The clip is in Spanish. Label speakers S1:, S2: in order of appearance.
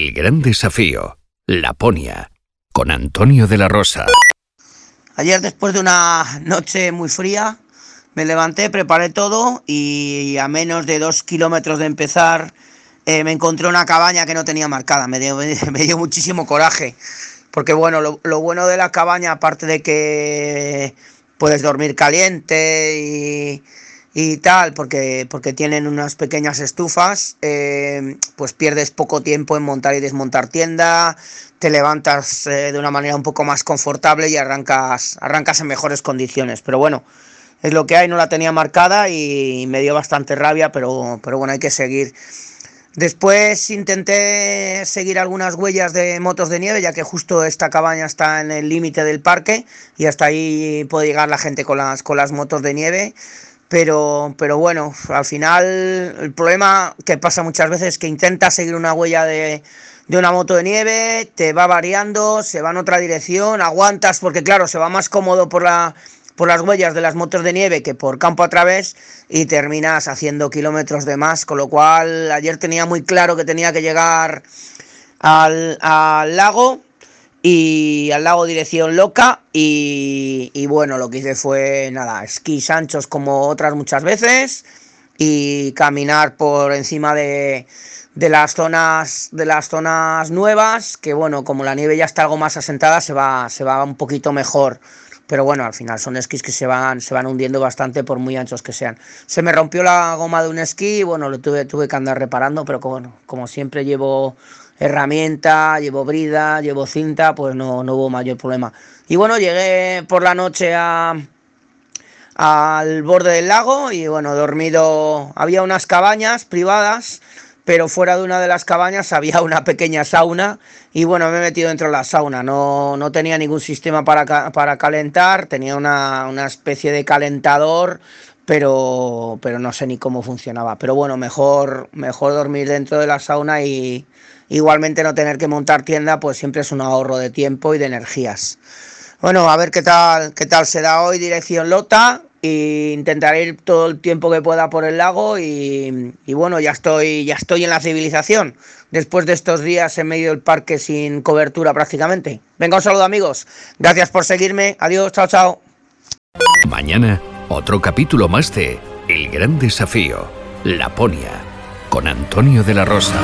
S1: El gran desafío, Laponia, con Antonio de la Rosa.
S2: Ayer después de una noche muy fría, me levanté, preparé todo y a menos de dos kilómetros de empezar eh, me encontré una cabaña que no tenía marcada. Me dio, muchísimo coraje. Porque bueno, lo, lo, bueno de la cabaña, aparte de que puedes dormir caliente y, y tal, porque, porque tienen unas pequeñas estufas, eh, pues pierdes poco tiempo en montar y desmontar tienda, te levantas eh, de una manera un poco más confortable y arrancas, arrancas en mejores condiciones. Pero bueno, es lo que hay, no la tenía marcada y me dio bastante rabia, pero, pero bueno, hay que seguir. Después intenté seguir algunas huellas de motos de nieve, ya que justo esta cabaña está en el límite del parque y hasta ahí puede llegar la gente con las, con las motos de nieve. Pero, pero bueno, al final el problema que pasa muchas veces es que intentas seguir una huella de, de una moto de nieve, te va variando, se va en otra dirección, aguantas porque claro, se va más cómodo por la por las huellas de las motos de nieve que por campo a través y terminas haciendo kilómetros de más, con lo cual ayer tenía muy claro que tenía que llegar al, al lago y al lago dirección loca y, y, bueno, lo que hice fue nada, esquís anchos como otras muchas veces y caminar por encima de, de las zonas de las zonas nuevas, que bueno, como la nieve ya está algo más asentada, se va, se va un poquito mejor pero bueno, al final son esquís que se van, se van hundiendo bastante por muy anchos que sean. Se me rompió la goma de un esquí bueno, lo tuve, tuve que andar reparando, pero como siempre llevo herramienta, llevo brida, llevo cinta, pues no, no hubo mayor problema. Y bueno, llegué por la noche al borde del lago y bueno, dormido, había unas cabañas privadas pero fuera de una de las cabañas había una pequeña sauna y bueno, me he metido dentro de la sauna. No, no tenía ningún sistema para, para calentar, tenía una, una, especie de calentador, pero, pero no sé ni cómo funcionaba. Pero bueno, mejor, mejor dormir dentro de la sauna y igualmente no tener que montar tienda, pues siempre es un ahorro de tiempo y de energías. Bueno, a ver qué tal, qué tal se da hoy, dirección Lota y intentaré ir todo el tiempo que pueda por el lago y, y, bueno, ya estoy, ya estoy en la civilización después de estos días en medio del parque sin cobertura prácticamente. Venga, un saludo amigos, gracias por seguirme, adiós, chao, chao.
S1: Mañana, otro capítulo más de El Gran Desafío, Laponia, con Antonio de la Rosa.